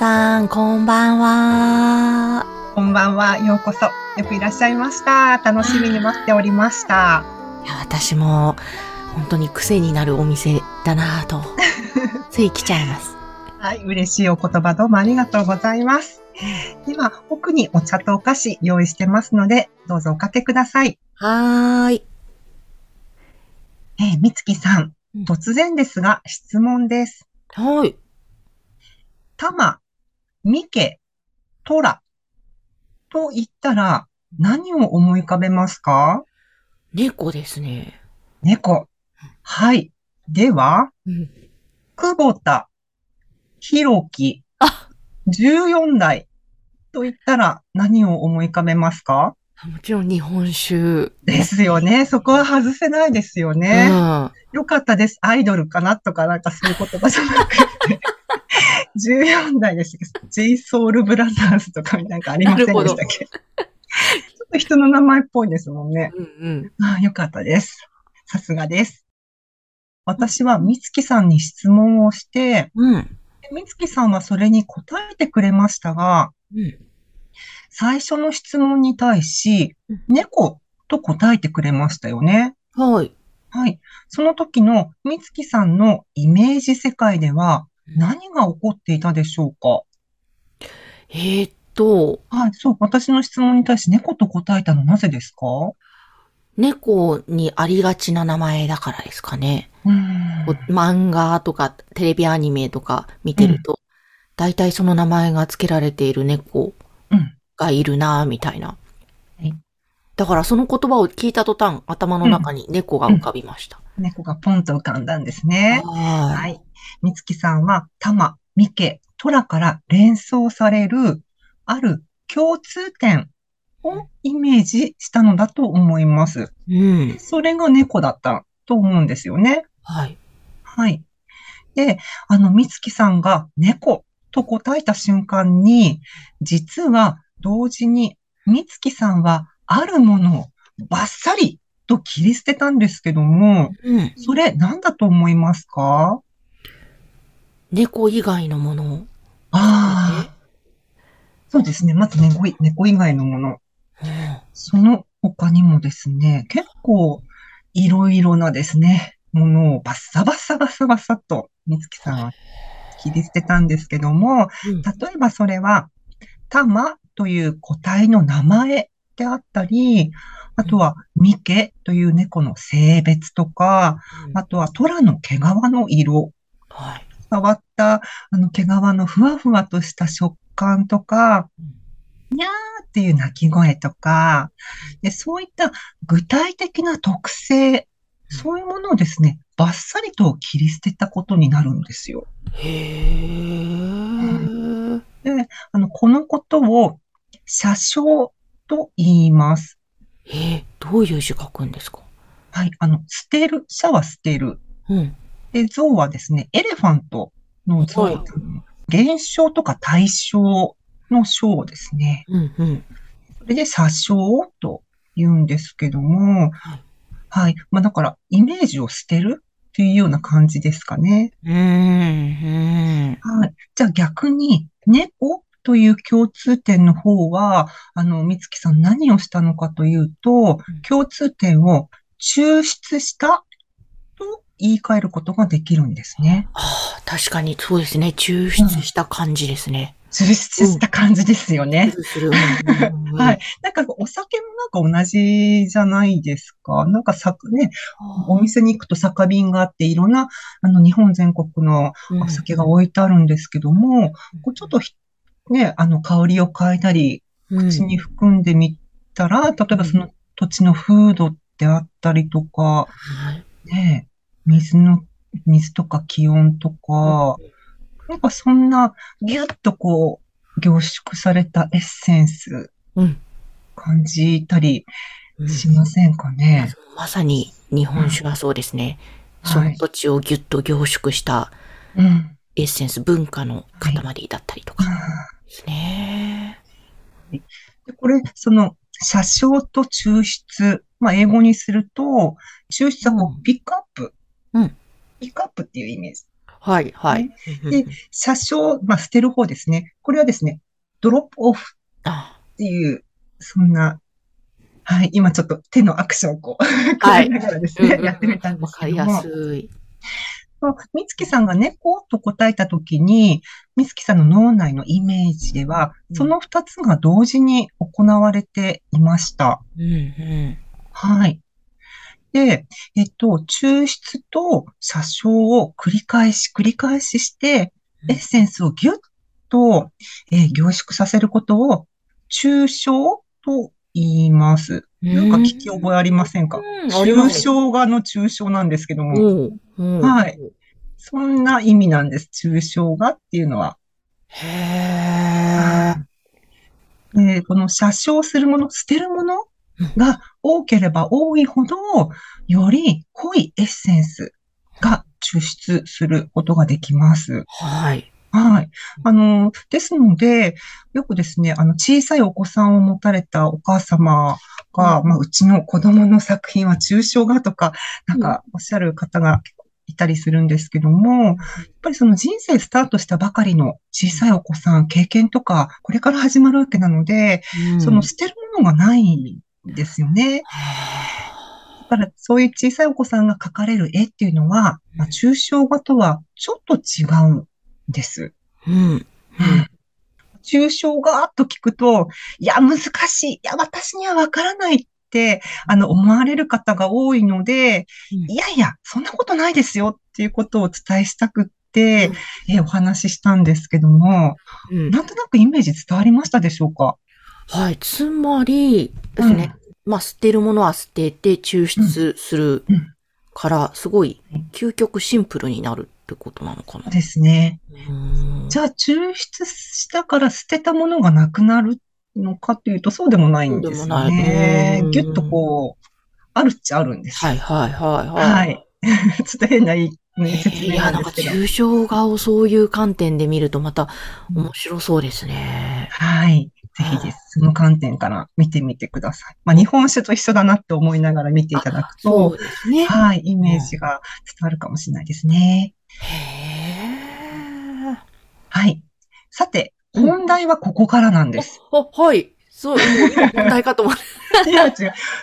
さん、こんばんは。こんばんは。ようこそ。よくいらっしゃいました。楽しみに待っておりました。いや私も本当に癖になるお店だなぁと、つい来ちゃいます。はい嬉しいお言葉どうもありがとうございます。では奥にお茶とお菓子用意してますのでどうぞおかけください。はーい。えー、みつきさんうん。突然ですが質問です。はい。タマ、ミケ、トラと言ったら何を思い浮かべますか？猫ですね。猫。はい。では、うん。久保田、ひろき、あ14代と言ったら何を思い浮かべますか？もちろん日本酒。ですよね。そこは外せないですようね。ん。よかったです。アイドルかな？とかなんかそういう言葉じゃなくて。14代です。JSOUL BROTHERS とかなんかありませんでしたっけ？ちょっと人の名前っぽいですもんね。うんうん。ああ、よかったです。さすがです。私はみつきさんに質問をして、うん。みつきさんはそれに答えてくれましたが、うん。最初の質問に対しうん、猫と答えてくれましたよね。はい。はい。その時のみつきさんのイメージ世界では何が起こっていたでしょうか？えーっと、はい。そう。私の質問に対し猫と答えたのなぜですか？猫にありがちな名前だからですかね。うーんこう漫画とかテレビアニメとか見てると、大体その名前が付けられている猫うん。がいるなぁみたいなはい。だからその言葉を聞いた途端、頭の中に猫が浮かびました。猫がポンと浮かんだんですね。ははい。みつきさんは、タマ、ミケ、トラから連想される、ある共通点をイメージしたのだと思います。い。うん。それが猫だったと思うんですよね。はい。はい。で、あの、みつきさんが猫と答えた瞬間に、実は同時に、みつきさんはあるものをバッサリと切り捨てたんですけども、うん。それ何だと思いますか？猫以外のものを。ああ、そうですね。まず猫い、猫以外のもの。その他にもですね、結構いろいろなですね、ものをバッサバッサバッサバッサと、みつきさんは切り捨てたんですけども、うん。例えばそれは、タマという個体の名前であったり、あとはミケという猫の性別とか、あとはトラの毛皮の色、はい。触ったあの毛皮のふわふわとした食感とか、にゃーっていう鳴き声とか、でそういった具体的な特性、そういうものをですね、バッサリと切り捨てたことになるんですよ。へー。で、あの、このことを、写生と言います。えー、どういう字書くんですか？はい。あの、捨てる。写は捨てる。うん。で、像はですね、エレファントの像。はい現象とか対象の象ですね。うんうん。それで写生と言うんですけども、はいはい。まあだから、イメージを捨てるっていうような感じですかね。うーん。うん。はい。じゃあ逆に、猫という共通点の方は、あの、みつきさん何をしたのかというとうん、共通点を抽出したと言い換えることができるんですね。ああ、確かにそうですね。抽出した感じですね。抽出した感じですよね。はい。なんかお酒もなんか同じじゃないですか。なんかさ、ね、お店に行くと酒瓶があって、いろんな、あの、日本全国のお酒が置いてあるんですけども、こうちょっとひね、あの、香りを変えたり、うん口に含んでみたら、例えばその土地の風土であったりとか、はいね、水の水とか気温とか、なんかそんなギュッとこう凝縮されたエッセンスうん。感じたりうんしませんかね？まさに日本酒はそうですね。そはいの土地をぎゅっと凝縮したうん。エッセンス、文化の塊だったりとかあですね。ーでこれ、その、写生と抽出。まあ、英語にすると、抽出はこうう、ピックアップ。うんピックアップっていうイメージ。はい、はい。で写生、まあ、捨てる方ですね。これはですね、ドロップオフあっていう、そんな、はい、今ちょっと手のアクションをこう、加えながらですね、やってみたんでわかりやすけども、すい。そうみつきさんが猫と答えたときに、みつきさんの脳内のイメージでは、うんその二つが同時に行われていました。うん、うん。はい。で、えっと、抽出と写生を繰り返し繰り返しして、うんエッセンスをギュッと、えー凝縮させることを、抽象と言います。なんか聞き覚えありませんか？抽す象画の抽象なんですけども、はい。そんな意味なんです。抽象画っていうのは。へー。でこの写生するもの、捨てるものが多ければ多いほど、より濃いエッセンスが抽出することができます。はい。はい。あの、ですので、よくですね、あの、小さいお子さんを持たれたお母様が、うん。まあ、うちの子供の作品は抽象画とか、なんか、おっしゃる方がいたりするんですけども、やっぱりその人生スタートしたばかりの小さいお子さん、経験とか、これから始まるわけなので、その捨てるものがないんですよね。だから、そういう小さいお子さんが描かれる絵っていうのは、まあ、抽象画とはちょっと違うんです。うん。うん。抽象画と聞くと、いや、難しい。いや、私にはわからないって、あの、思われる方が多いので、うんいやいや、そんなことないですよっていうことをお伝えしたくって、えお話ししたんですけども、うんなんとなくイメージ伝わりましたでしょうか？はい。つまりですね、まあ、捨てるものは捨てて抽出するうんから、すごいうん究極シンプルになるってことなのかな？ですね。うんじゃあ、抽出したから捨てたものがなくなるのかというと、そうでもないんです。ねぎゅっとこう、あるっちゃあるんですよ。はいはいはいはい。はい。ちょっと変な言いいや、なんか。抽象画をそういう観点で見るとまた面白そうですね。はい。ぜひです。その観点から見てみてください。まあ、日本酒と一緒だなって思いながら見ていただくと、そうですね。はい、イメージが伝わるかもしれないですね。へーはい。さて、本題はここからなんです。あ、はい。そう、今問題かと思って。いや、違う。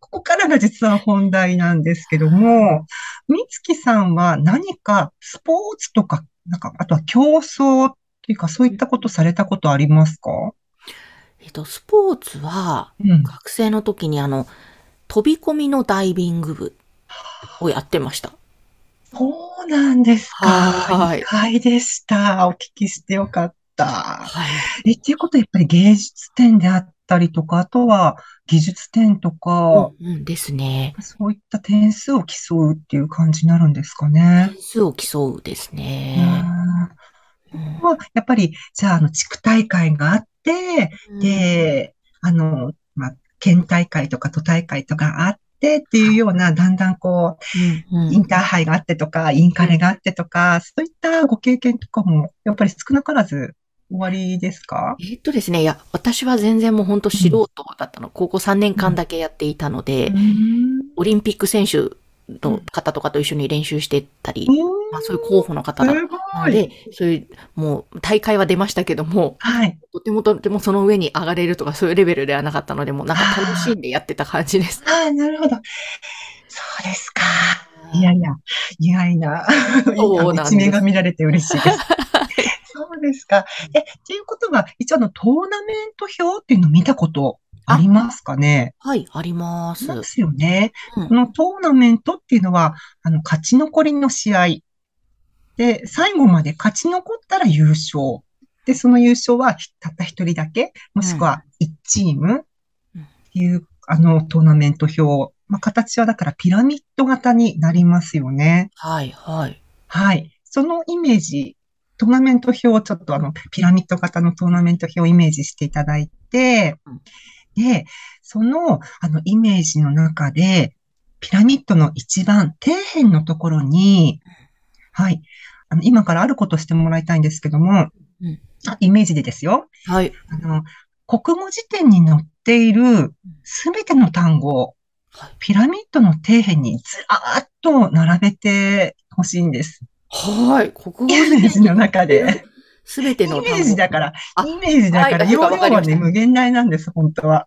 ここからが実は本題なんですけども、みつきさんは何かスポーツとか、なんか、あとは競争っていうか、そういったことされたことありますか？えっと、スポーツは、うん。学生の時にあの、飛び込みのダイビング部をやってました。そうなんですか。はい意外でした。お聞きしてよかった。はい。え、っていうことはやっぱり芸術点であったりとか、あとは技術点とか、うんうんですね。そういった点数を競うっていう感じになるんですかね。点数を競うですうね。んまあやっぱり、じゃあ、あの、地区大会があって、で、あの、まあ、県大会とか都大会とかあってっていうような、だんだんこうん、う、インターハイがあってとか、インカレがあってとか、そういったご経験とかも、やっぱり少なからず終わりですか？えっとですね、いや、私は全然もう本当素人だったの。高校3年間だけやっていたので、オリンピック選手の方とかと一緒に練習してたり、まあそういう候補の方だったすごのい。で、そういう、もう大会は出ましたけども、はい。とてもとてもその上に上がれるとかそういうレベルではなかったので、もうなんか楽しんでやってた感じです。ああ、なるほど。そうですか。いやいや、意外な、そうなん一面が見られて嬉しいです。そうですか。え、っていうことは、一応あの、トーナメント表っていうのを見たことありますかねはい、あります。そうですよね。うんこのトーナメントっていうのは、あの、勝ち残りの試合。で、最後まで勝ち残ったら優勝。で、その優勝はたった一人だけ、もしくは一チームっていう、あの、トーナメント表。まあ、形はだからピラミッド型になりますよね。はい、はい。はい。そのイメージ、トーナメント表をちょっとあの、ピラミッド型のトーナメント表をイメージしていただいてうん、で、その、あの、イメージの中で、ピラミッドの一番底辺のところに、はい。あの、今からあることしてもらいたいんですけども、うんあイメージでですよ。はい。あの、国語辞典に載っているすべての単語はい、ピラミッドの底辺にずらーっと並べてほしいんです。はい。国語イメージの中で。すべてのイメージだから、あイメージだから、はい容量はね、無限大なんです、本当は。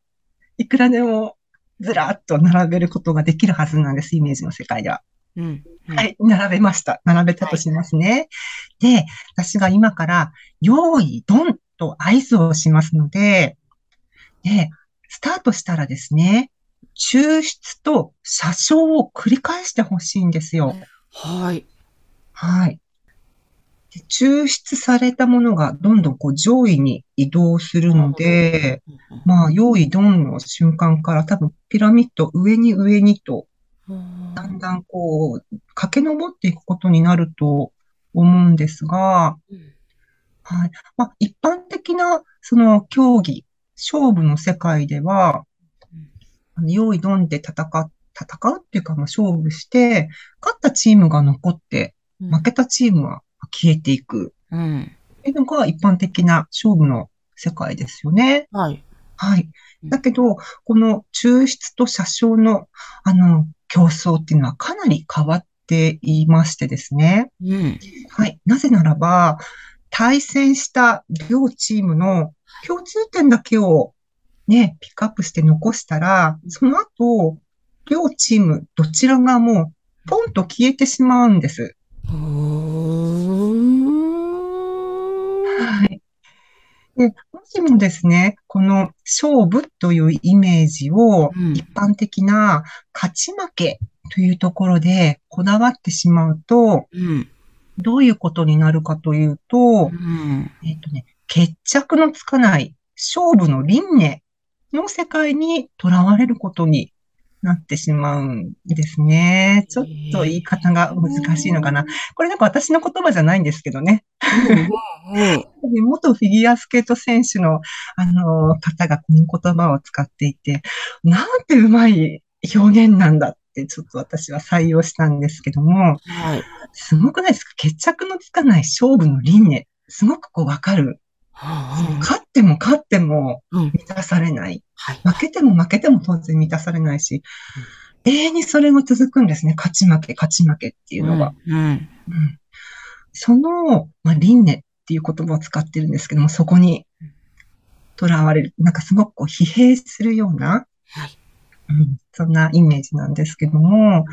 いくらでもずらーっと並べることができるはずなんです、イメージの世界では。うん。うんはい、並べました。並べたとしますね。で、私が今から、用意、ドンと合図をしますので、で、スタートしたらですね、抽出と写真を繰り返してほしいんですよ。はい。はい。で抽出されたものがどんどんこう上位に移動するので、まあ、用意ドンの瞬間から多分ピラミッド上に上にとうん。だんだんこう、駆け上っていくことになると思うんですが、うんはい。まあ、一般的な、その競技、勝負の世界では、あの用意ドンで戦っ、戦うっていうか、まあ、勝負して、勝ったチームが残って、うん。負けたチームは消えていく。うん。っていうのが一般的な勝負の世界ですよね。はい。はい。うんだけど、この抽出と車掌の、あの、競争っていうのはかなり変わっていましてですね。うん。はい。なぜならば、対戦した両チームの共通点だけをね、ピックアップして残したら、その後、両チームどちらがもう、ポンと消えてしまうんです。で、もしもですね、この勝負というイメージをうん一般的な勝ち負けというところでこだわってしまうと、うん。どういうことになるかというとう、ん。えっとね、決着のつかない勝負の輪廻の世界にとらわれることになってしまうんですね。ちょっと言い方が難しいのかな。これなんか私の言葉じゃないんですけどね。元フィギュアスケート選手の、あの、方がこの言葉を使っていて、なんてうまい表現なんだって、ちょっと私は採用したんですけども、はい。すごくないですか？決着のつかない勝負の輪廻。すごくこうわかる。勝っても勝ってもうん。満たされない。はい。負けても負けても当然満たされないし、永遠にそれが続くんですね。勝ち負け、勝ち負けっていうのが。うん。うんその、まあ、輪廻っていう言葉を使ってるんですけども、そこに囚われる。なんかすごくこう疲弊するような、はい。うん、そんなイメージなんですけども、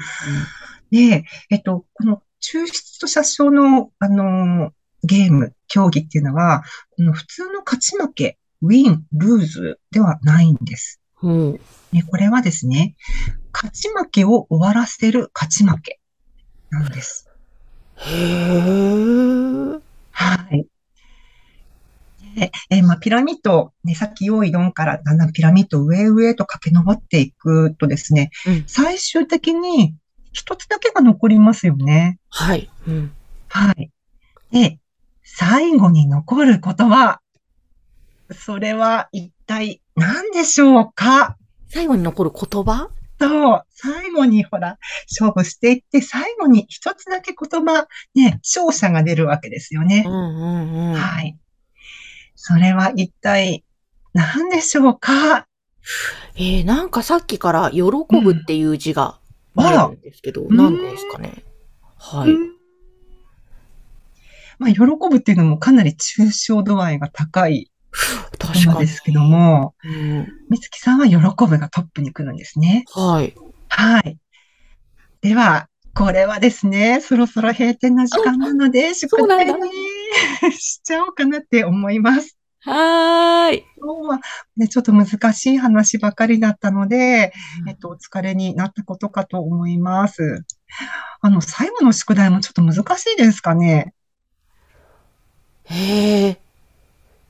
で、えっと、この抽出と写真の、あの、ゲーム、競技っていうのは、この普通の勝ち負け、ウィン、ルーズではないんです。うん。ね、これはですね、勝ち負けを終わらせる勝ち負けなんです。へー。はい。で、えーまあ、ピラミッド、ね、さっき用意ドンからだんだんピラミッド上上へと駆け上っていくとですね、うん最終的に一つだけが残りますよね。はい。うん。はい。で、最後に残ることは、それは一体何でしょうか？最後に残る言葉？と、最後にほら、勝負していって、最後に一つだけ言葉、ね、勝者が出るわけですよねう。んうんうん。はい。それは一体何でしょうか？えー、なんかさっきから喜ぶっていう字がうんあるんですけど、うん何ですかね？はい。うんまあ、喜ぶっていうのもかなり抽象度合いが高い確かですけども、うん。美月さんは喜ぶがトップに来るんですね。はい。はい。では、これはですね、そろそろ閉店の時間なので、宿題にしちゃおうかなって思います。はーい。今日は、ね、ちょっと難しい話ばかりだったので、えっと、お疲れになったことかと思います。あの、最後の宿題もちょっと難しいですかね。へえ。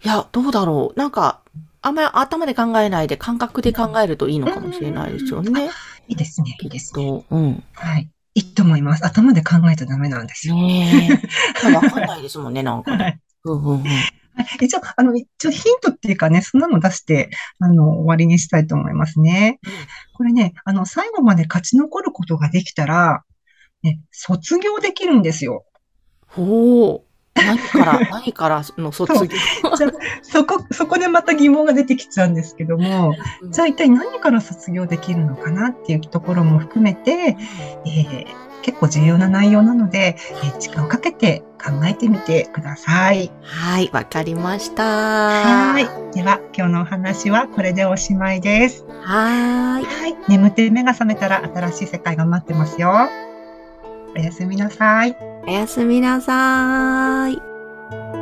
いや、どうだろう。なんか、あんまり頭で考えないで感覚で考えるといいのかもしれないですよね。いいですね、いいですね。と、うん。はい。いいと思います。頭で考えちゃダメなんですよ。ねえ。わかんないですもんね、なんかね。はいうんうんうん。一応、あの、一応ヒントっていうかね、そんなの出して、あの、終わりにしたいと思いますね。これね、あの、最後まで勝ち残ることができたら、ね、卒業できるんですよ。ほう。何から、何からの卒業。じゃあそこ、そこでまた疑問が出てきちゃうんですけども、じゃあ一体何から卒業できるのかなっていうところも含めて、えー結構重要な内容なので、えー時間をかけて考えてみてください。はい、わかりました。はい。では、今日のお話はこれでおしまいです。はーい。はい。眠って目が覚めたら新しい世界が待ってますよ。おやすみなさい。おやすみなさい。